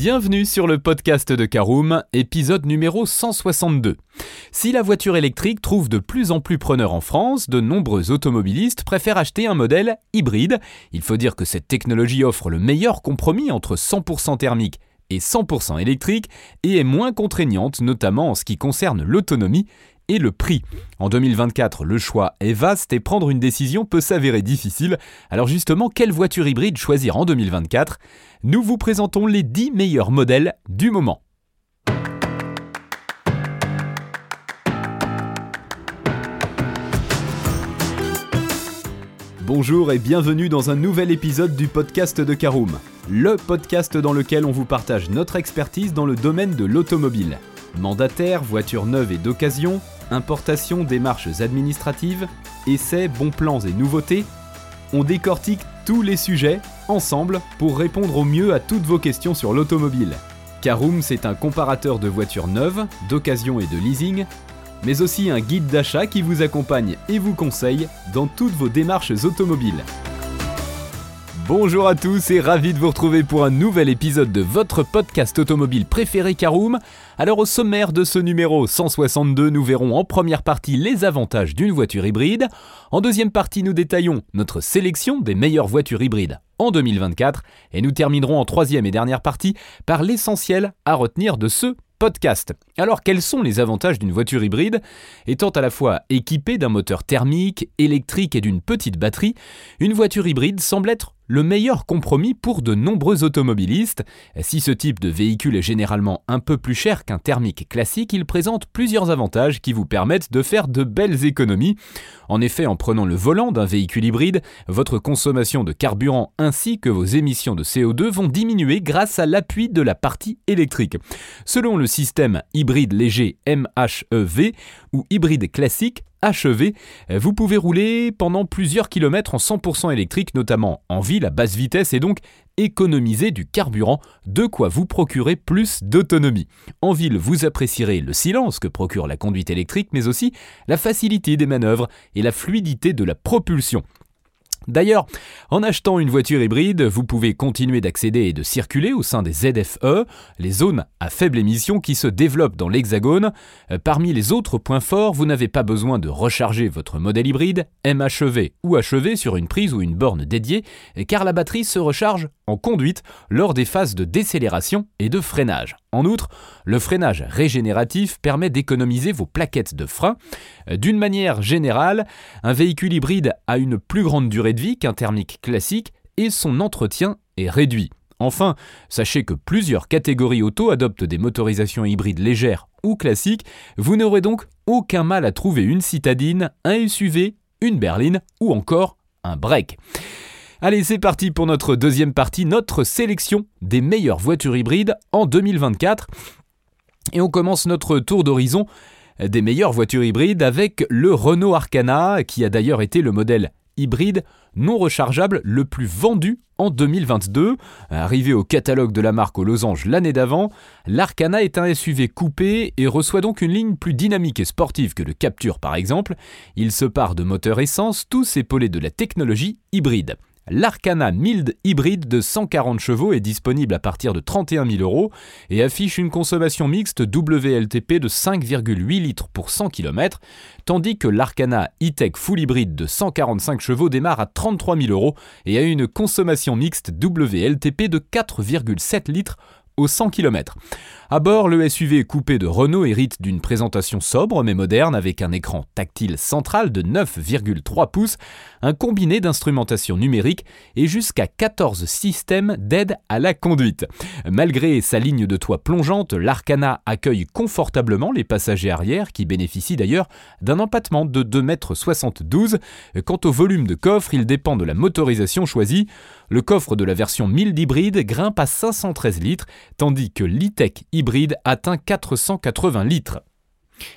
Bienvenue sur le podcast de Caroom, épisode numéro 162. Si la voiture électrique trouve de plus en plus preneur en France, de nombreux automobilistes préfèrent acheter un modèle hybride. Il faut dire que cette technologie offre le meilleur compromis entre 100% thermique et 100% électrique et est moins contraignante notamment en ce qui concerne l'autonomie et le prix. En 2024, le choix est vaste et prendre une décision peut s'avérer difficile. Alors justement, quelle voiture hybride choisir en 2024 Nous vous présentons les 10 meilleurs modèles du moment. Bonjour et bienvenue dans un nouvel épisode du podcast de Caroom, le podcast dans lequel on vous partage notre expertise dans le domaine de l'automobile. Mandataire, voitures neuves et d'occasion, importation, démarches administratives, essais, bons plans et nouveautés, on décortique tous les sujets ensemble pour répondre au mieux à toutes vos questions sur l'automobile. Caroom, c'est un comparateur de voitures neuves, d'occasion et de leasing, mais aussi un guide d'achat qui vous accompagne et vous conseille dans toutes vos démarches automobiles. Bonjour à tous et ravi de vous retrouver pour un nouvel épisode de votre podcast automobile préféré Caroom. Alors au sommaire de ce numéro 162, nous verrons en première partie les avantages d'une voiture hybride. En deuxième partie, nous détaillons notre sélection des meilleures voitures hybrides en 2024 et nous terminerons en troisième et dernière partie par l'essentiel à retenir de ce podcast. Alors quels sont les avantages d'une voiture hybride? Étant à la fois équipée d'un moteur thermique, électrique et d'une petite batterie, une voiture hybride semble être le meilleur compromis pour de nombreux automobilistes. Si ce type de véhicule est généralement un peu plus cher qu'un thermique classique, il présente plusieurs avantages qui vous permettent de faire de belles économies. En effet, en prenant le volant d'un véhicule hybride, votre consommation de carburant ainsi que vos émissions de CO2 vont diminuer grâce à l'appui de la partie électrique. Selon le système hybride léger MHEV ou hybride classique, achevé, vous pouvez rouler pendant plusieurs kilomètres en 100% électrique, notamment en ville à basse vitesse et donc économiser du carburant, de quoi vous procurer plus d'autonomie. En ville, vous apprécierez le silence que procure la conduite électrique, mais aussi la facilité des manœuvres et la fluidité de la propulsion. D'ailleurs, en achetant une voiture hybride, vous pouvez continuer d'accéder et de circuler au sein des ZFE, les zones à faible émission qui se développent dans l'Hexagone. Euh, parmi les autres points forts, vous n'avez pas besoin de recharger votre modèle hybride, MHEV ou HEV sur une prise ou une borne dédiée, car la batterie se recharge en conduite lors des phases de décélération et de freinage. En outre, le freinage régénératif permet d'économiser vos plaquettes de frein. Euh, d'une manière générale, un véhicule hybride a une plus grande durée de vie qu'un thermique classique et son entretien est réduit. Enfin, sachez que plusieurs catégories auto adoptent des motorisations hybrides légères ou classiques, vous n'aurez donc aucun mal à trouver une citadine, un SUV, une berline ou encore un break. Allez, c'est parti pour notre deuxième partie, notre sélection des meilleures voitures hybrides en 2024. Et on commence notre tour d'horizon des meilleures voitures hybrides avec le Renault Arcana, qui a d'ailleurs été le modèle hybride non rechargeable le plus vendu en 2022. Arrivé au catalogue de la marque aux losanges l'année d'avant, l'Arcana est un SUV coupé et reçoit donc une ligne plus dynamique et sportive que le Capture par exemple. Il se part de moteurs essence, tous épaulés de la technologie hybride. L'Arcana Mild hybride de 140 chevaux est disponible à partir de 31 000 euros et affiche une consommation mixte WLTP de 5,8 litres pour 100 km, tandis que l'Arcana E-Tech Full hybride de 145 chevaux démarre à 33 000 euros et a une consommation mixte WLTP de 4,7 litres au 100 km. À bord, le SUV coupé de Renault hérite d'une présentation sobre mais moderne avec un écran tactile central de 9,3 pouces, un combiné d'instrumentation numérique et jusqu'à 14 systèmes d'aide à la conduite. Malgré sa ligne de toit plongeante, l'Arcana accueille confortablement les passagers arrière qui bénéficient d'ailleurs d'un empattement de 2,72 m. Quant au volume de coffre, il dépend de la motorisation choisie. Le coffre de la version 1000 hybride grimpe à 513 litres, tandis que l'e-tech hybride atteint 480 litres.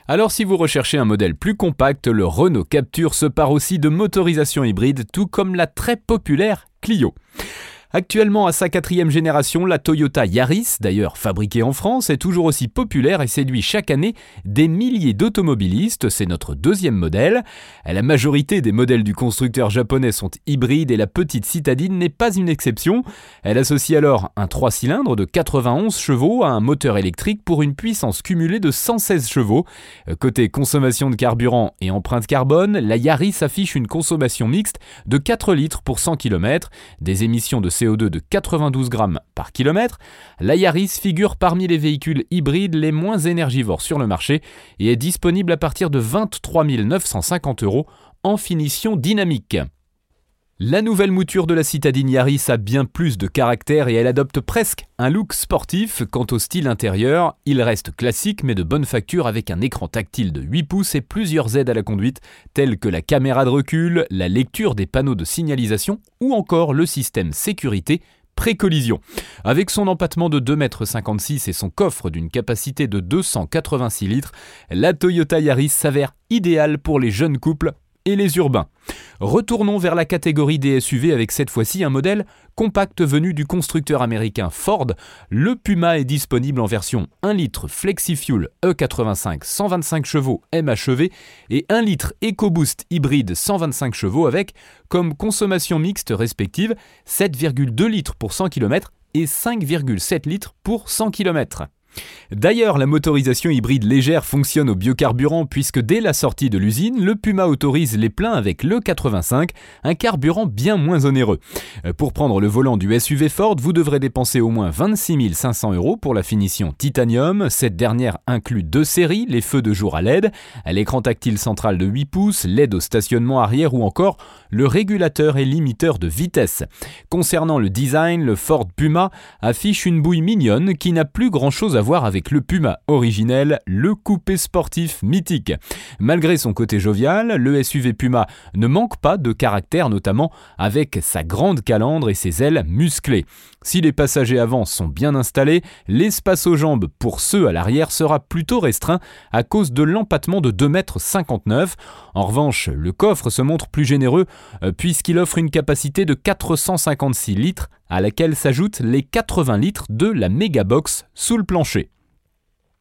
Alors si vous recherchez un modèle plus compact, le Renault Capture se part aussi de motorisation hybride, tout comme la très populaire Clio. Actuellement à sa quatrième génération, la Toyota Yaris, d'ailleurs fabriquée en France, est toujours aussi populaire et séduit chaque année des milliers d'automobilistes. C'est notre deuxième modèle. La majorité des modèles du constructeur japonais sont hybrides et la petite citadine n'est pas une exception. Elle associe alors un 3 cylindres de 91 chevaux à un moteur électrique pour une puissance cumulée de 116 chevaux. Côté consommation de carburant et empreinte carbone, la Yaris affiche une consommation mixte de 4 litres pour 100 km, des émissions de CO2 de 92 grammes par kilomètre, la figure parmi les véhicules hybrides les moins énergivores sur le marché et est disponible à partir de 23 950 euros en finition dynamique. La nouvelle mouture de la citadine Yaris a bien plus de caractère et elle adopte presque un look sportif. Quant au style intérieur, il reste classique mais de bonne facture avec un écran tactile de 8 pouces et plusieurs aides à la conduite telles que la caméra de recul, la lecture des panneaux de signalisation ou encore le système sécurité pré-collision. Avec son empattement de 2,56 m et son coffre d'une capacité de 286 litres, la Toyota Yaris s'avère idéale pour les jeunes couples et les urbains. Retournons vers la catégorie des SUV avec cette fois-ci un modèle compact venu du constructeur américain Ford. Le Puma est disponible en version 1 litre FlexiFuel E85 125 chevaux MHEV et 1 litre EcoBoost hybride 125 chevaux avec comme consommation mixte respective 7,2 litres pour 100 km et 5,7 litres pour 100 km. D'ailleurs, la motorisation hybride légère fonctionne au biocarburant puisque dès la sortie de l'usine, le Puma autorise les pleins avec le 85, un carburant bien moins onéreux. Euh, pour prendre le volant du SUV Ford, vous devrez dépenser au moins 26 500 euros pour la finition titanium. Cette dernière inclut deux séries, les feux de jour à LED, l'écran tactile central de 8 pouces, l'aide au stationnement arrière ou encore le régulateur et limiteur de vitesse. Concernant le design, le Ford Puma affiche une bouille mignonne qui n'a plus grand chose à avec le Puma originel, le coupé sportif mythique. Malgré son côté jovial, le SUV Puma ne manque pas de caractère, notamment avec sa grande calandre et ses ailes musclées. Si les passagers avant sont bien installés, l'espace aux jambes pour ceux à l'arrière sera plutôt restreint à cause de l'empattement de 2,59 m. En revanche, le coffre se montre plus généreux euh, puisqu'il offre une capacité de 456 litres à laquelle s'ajoutent les 80 litres de la Megabox sous le plancher.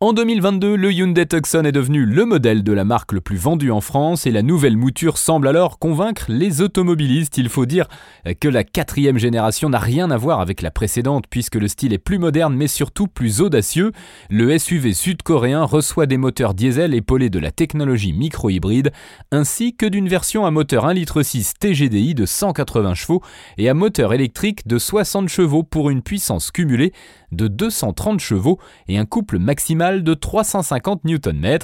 En 2022, le Hyundai Tucson est devenu le modèle de la marque le plus vendu en France et la nouvelle mouture semble alors convaincre les automobilistes. Il faut dire que la quatrième génération n'a rien à voir avec la précédente puisque le style est plus moderne mais surtout plus audacieux. Le SUV sud-coréen reçoit des moteurs diesel épaulés de la technologie micro-hybride ainsi que d'une version à moteur 1,6 litre TGDI de 180 chevaux et à moteur électrique de 60 chevaux pour une puissance cumulée de 230 chevaux et un couple maximal de 350 Nm.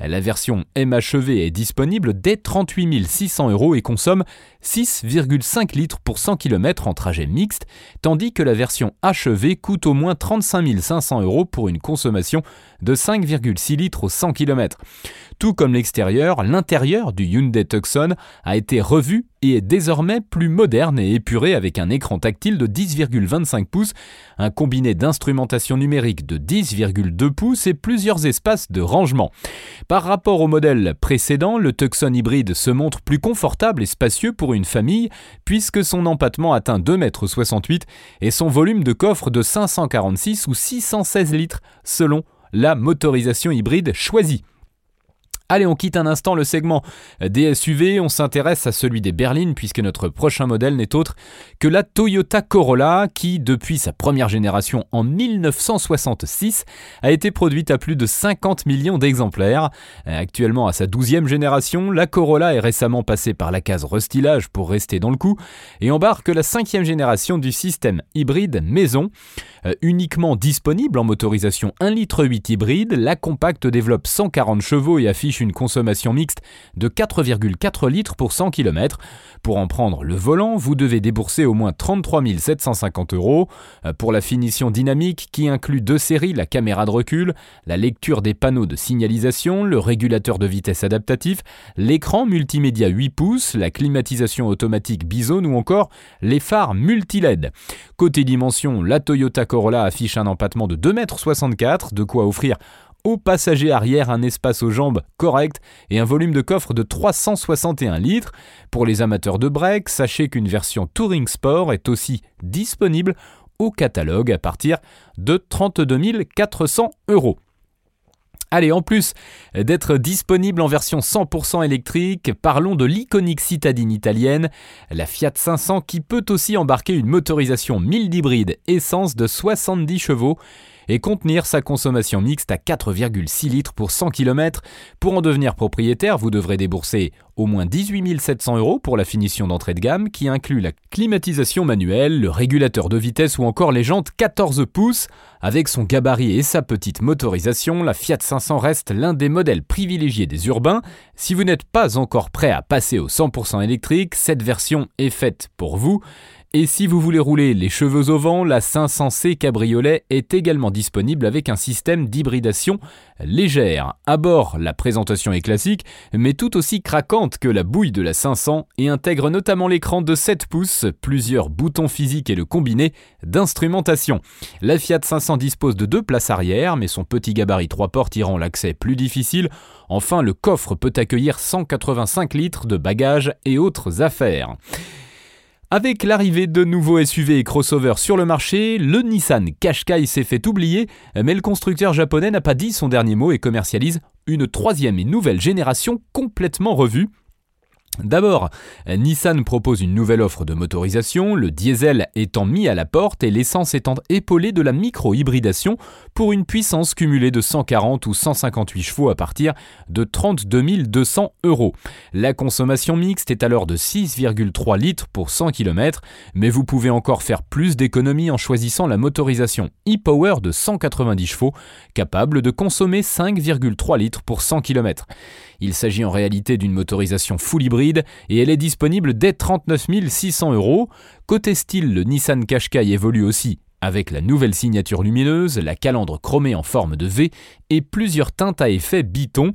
La version MHEV est disponible dès 38 600 euros et consomme 6,5 litres pour 100 km en trajet mixte, tandis que la version HEV coûte au moins 35 500 euros pour une consommation de 5,6 litres au 100 km. Tout comme l'extérieur, l'intérieur du Hyundai Tucson a été revu et est désormais plus moderne et épuré avec un écran tactile de 10,25 pouces, un combiné d'instrumentation numérique de 10,2 pouces et plusieurs espaces de rangement. Par rapport au modèle précédent, le Tucson hybride se montre plus confortable et spacieux pour une famille puisque son empattement atteint 2,68 m et son volume de coffre de 546 ou 616 litres selon la motorisation hybride choisie. Allez, on quitte un instant le segment des SUV, on s'intéresse à celui des berlines puisque notre prochain modèle n'est autre que la Toyota Corolla qui, depuis sa première génération en 1966, a été produite à plus de 50 millions d'exemplaires. Actuellement à sa 12e génération, la Corolla est récemment passée par la case restylage pour rester dans le coup et embarque la 5e génération du système hybride maison. Euh, uniquement disponible en motorisation 1,8 litre hybride, la compacte développe 140 chevaux et affiche une consommation mixte de 4,4 litres pour 100 km. Pour en prendre le volant, vous devez débourser au moins 33 750 euros. Euh, pour la finition dynamique qui inclut deux séries, la caméra de recul, la lecture des panneaux de signalisation, le régulateur de vitesse adaptatif, l'écran multimédia 8 pouces, la climatisation automatique Bizone ou encore les phares multi-LED. Côté dimension, la Toyota Corolla affiche un empattement de 2,64 m, de quoi offrir Aux passagers arrière, un espace aux jambes correct et un volume de coffre de 361 litres. Pour les amateurs de break, sachez qu'une version Touring Sport est aussi disponible au catalogue à partir de 32 400 euros. Allez, en plus d'être disponible en version 100% électrique, parlons de l'iconique citadine italienne, la Fiat 500 qui peut aussi embarquer une motorisation 1000 hybride essence de 70 chevaux et contenir sa consommation mixte à 4,6 litres pour 100 km. Pour en devenir propriétaire, vous devrez débourser au moins 18 700 euros pour la finition d'entrée de gamme qui inclut la climatisation manuelle, le régulateur de vitesse ou encore les jantes 14 pouces. Avec son gabarit et sa petite motorisation, la Fiat 500 reste l'un des modèles privilégiés des urbains. Si vous n'êtes pas encore prêt à passer au 100% électrique, cette version est faite pour vous. Et si vous voulez rouler les cheveux au vent, la 500C Cabriolet est également disponible avec un système d'hybridation légère. À bord, la présentation est classique, mais tout aussi craquante que la bouille de la 500 et intègre notamment l'écran de 7 pouces, plusieurs boutons physiques et le combiné d'instrumentation. La Fiat 500 dispose de deux places arrière, mais son petit gabarit 3 portes y rend l'accès plus difficile. Enfin, le coffre peut accueillir 185 litres de bagages et autres affaires. Avec l'arrivée de nouveaux SUV et crossovers sur le marché, le Nissan Qashqai s'est fait oublier, mais le constructeur japonais n'a pas dit son dernier mot et commercialise une troisième et nouvelle génération complètement revue D'abord, Nissan propose une nouvelle offre de motorisation, le diesel étant mis à la porte et l'essence étant épaulée de la micro-hybridation pour une puissance cumulée de 140 ou 158 chevaux à partir de 32 200 euros. La consommation mixte est alors de 6,3 litres pour 100 km, mais vous pouvez encore faire plus d'économies en choisissant la motorisation e-Power de 190 chevaux, capable de consommer 5,3 litres pour 100 km. Il s'agit en réalité d'une motorisation full hybride et elle est disponible dès 39 600 euros. Côté style, le Nissan Qashqai évolue aussi avec la nouvelle signature lumineuse, la calandre chromée en forme de V et plusieurs teintes à effet biton.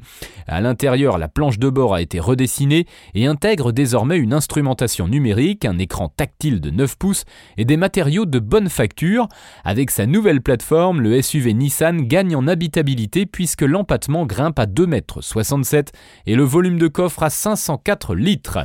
À l'intérieur, la planche de bord a été redessinée et intègre désormais une instrumentation numérique, un écran tactile de 9 pouces et des matériaux de bonne facture. Avec sa nouvelle plateforme, le SUV Nissan gagne en habitabilité puisque l'empattement grimpe à 2,67 m et le volume de coffre à 504 litres.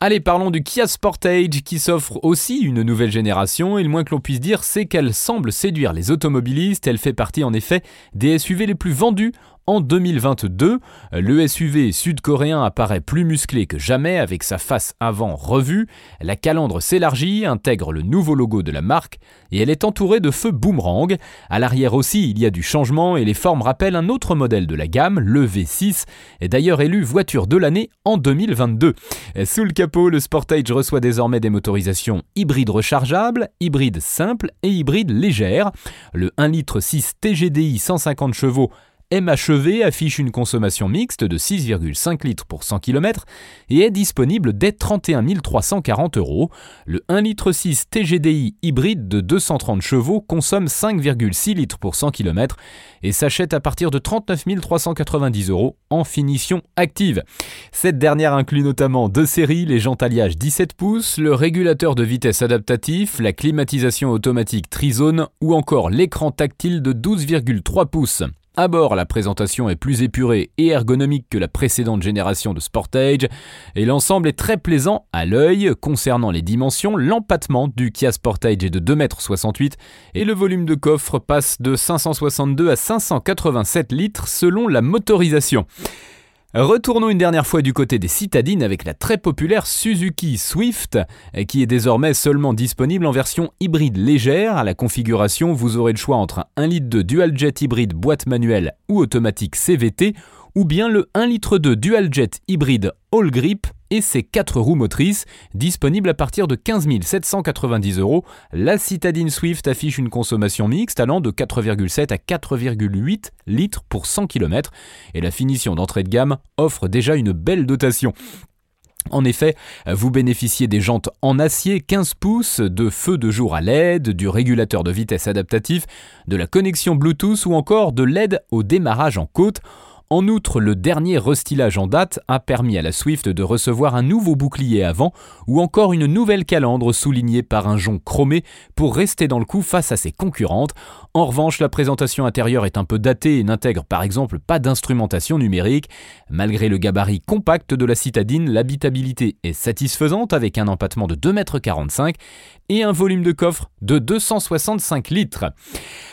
Allez, parlons du Kia Sportage qui s'offre aussi une nouvelle génération et le moins que l'on puisse dire c'est qu'elle semble séduire les automobilistes. Elle fait partie en effet des SUV les plus vendus en 2022, le SUV sud-coréen apparaît plus musclé que jamais avec sa face avant revue, la calandre s'élargit, intègre le nouveau logo de la marque et elle est entourée de feux boomerang. À l'arrière aussi, il y a du changement et les formes rappellent un autre modèle de la gamme, le V6, est d'ailleurs élu voiture de l'année en 2022. Sous le capot, le Sportage reçoit désormais des motorisations hybrides rechargeables, hybrides simples et hybrides légères. Le 1,6 litre TGDI 150 chevaux MHEV affiche une consommation mixte de 6,5 litres pour 100 km et est disponible dès 31 340 euros. Le 1,6 litre TGDI hybride de 230 chevaux consomme 5,6 litres pour 100 km et s'achète à partir de 39 390 euros en finition active. Cette dernière inclut notamment deux séries, les jantes alliage 17 pouces, le régulateur de vitesse adaptatif, la climatisation automatique trizone ou encore l'écran tactile de 12,3 pouces. À bord, la présentation est plus épurée et ergonomique que la précédente génération de Sportage, et l'ensemble est très plaisant à l'œil. Concernant les dimensions, l'empattement du Kia Sportage est de 2,68 m et le volume de coffre passe de 562 à 587 litres selon la motorisation. Retournons une dernière fois du côté des citadines avec la très populaire Suzuki Swift, qui est désormais seulement disponible en version hybride légère. À la configuration, vous aurez le choix entre un 1 litre de dual jet hybride boîte manuelle ou automatique CVT, ou bien le 1 litre de dual jet hybride all grip et ses 4 roues motrices, disponibles à partir de 15 790 euros. La citadine Swift affiche une consommation mixte allant de 4,7 à 4,8 litres pour 100 km et la finition d'entrée de gamme offre déjà une belle dotation. En effet, vous bénéficiez des jantes en acier 15 pouces, de feux de jour à LED, du régulateur de vitesse adaptatif, de la connexion Bluetooth ou encore de l'aide au démarrage en côte. En outre, le dernier restylage en date a permis à la Swift de recevoir un nouveau bouclier avant ou encore une nouvelle calandre soulignée par un jonc chromé pour rester dans le coup face à ses concurrentes. En revanche, la présentation intérieure est un peu datée et n'intègre par exemple pas d'instrumentation numérique. Malgré le gabarit compact de la citadine, l'habitabilité est satisfaisante avec un empattement de 2,45 m et un volume de coffre de 265 litres.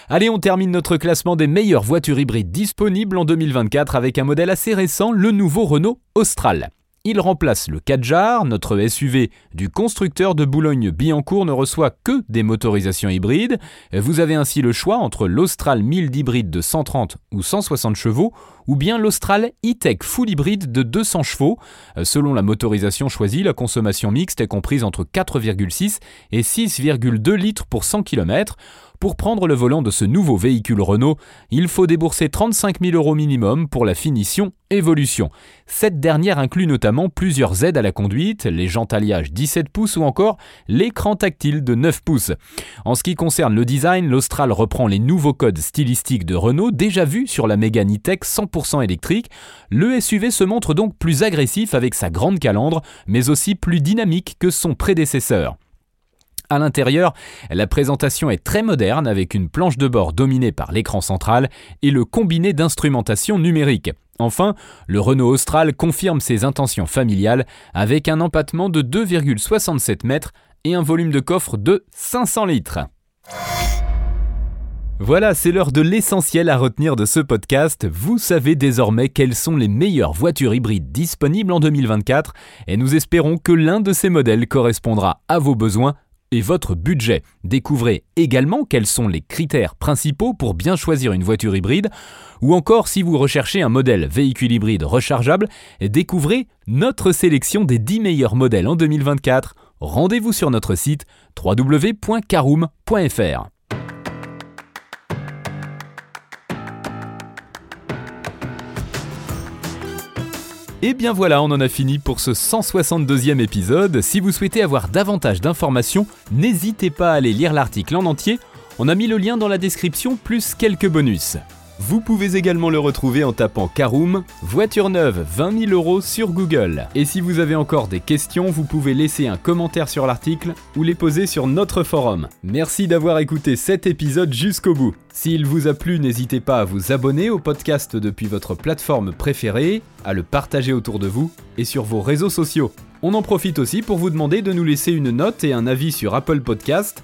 Allez, on termine notre classement des meilleures voitures hybrides disponibles en 2024 avec un modèle assez récent, le nouveau Renault Austral. Il remplace le Kadjar, notre SUV du constructeur de Boulogne-Billancourt ne reçoit que des motorisations hybrides. Vous avez ainsi le choix entre l'Austral 1000 hybride de 130 ou 160 chevaux ou bien l'Austral E-Tech full hybride de 200 chevaux. Selon la motorisation choisie, la consommation mixte est comprise entre 4,6 et 6,2 litres pour 100 km. Pour prendre le volant de ce nouveau véhicule Renault, il faut débourser 35 000 euros minimum pour la finition Évolution. Cette dernière inclut notamment plusieurs aides à la conduite, les jantes alliage 17 pouces ou encore l'écran tactile de 9 pouces. En ce qui concerne le design, l'Austral reprend les nouveaux codes stylistiques de Renault déjà vus sur la Mégane E-Tech 100% électrique. Le SUV se montre donc plus agressif avec sa grande calandre, mais aussi plus dynamique que son prédécesseur. À l'intérieur, la présentation est très moderne avec une planche de bord dominée par l'écran central et le combiné d'instrumentation numérique. Enfin, le Renault Austral confirme ses intentions familiales avec un empattement de 2,67 mètres et un volume de coffre de 500 litres. Voilà, c'est l'heure de l'essentiel à retenir de ce podcast. Vous savez désormais quelles sont les meilleures voitures hybrides disponibles en 2024 et nous espérons que l'un de ces modèles correspondra à vos besoins et votre budget. Découvrez également quels sont les critères principaux pour bien choisir une voiture hybride, ou encore si vous recherchez un modèle véhicule hybride rechargeable, découvrez notre sélection des 10 meilleurs modèles en 2024. Rendez-vous sur notre site www.caroom.fr. Et bien voilà, on en a fini pour ce 162e épisode. Si vous souhaitez avoir davantage d'informations, n'hésitez pas à aller lire l'article en entier. On a mis le lien dans la description plus quelques bonus. Vous pouvez également le retrouver en tapant Caroom, voiture neuve 20 000 euros sur Google. Et si vous avez encore des questions, vous pouvez laisser un commentaire sur l'article ou les poser sur notre forum. Merci d'avoir écouté cet épisode jusqu'au bout. S'il vous a plu, n'hésitez pas à vous abonner au podcast depuis votre plateforme préférée, à le partager autour de vous et sur vos réseaux sociaux. On en profite aussi pour vous demander de nous laisser une note et un avis sur Apple Podcast.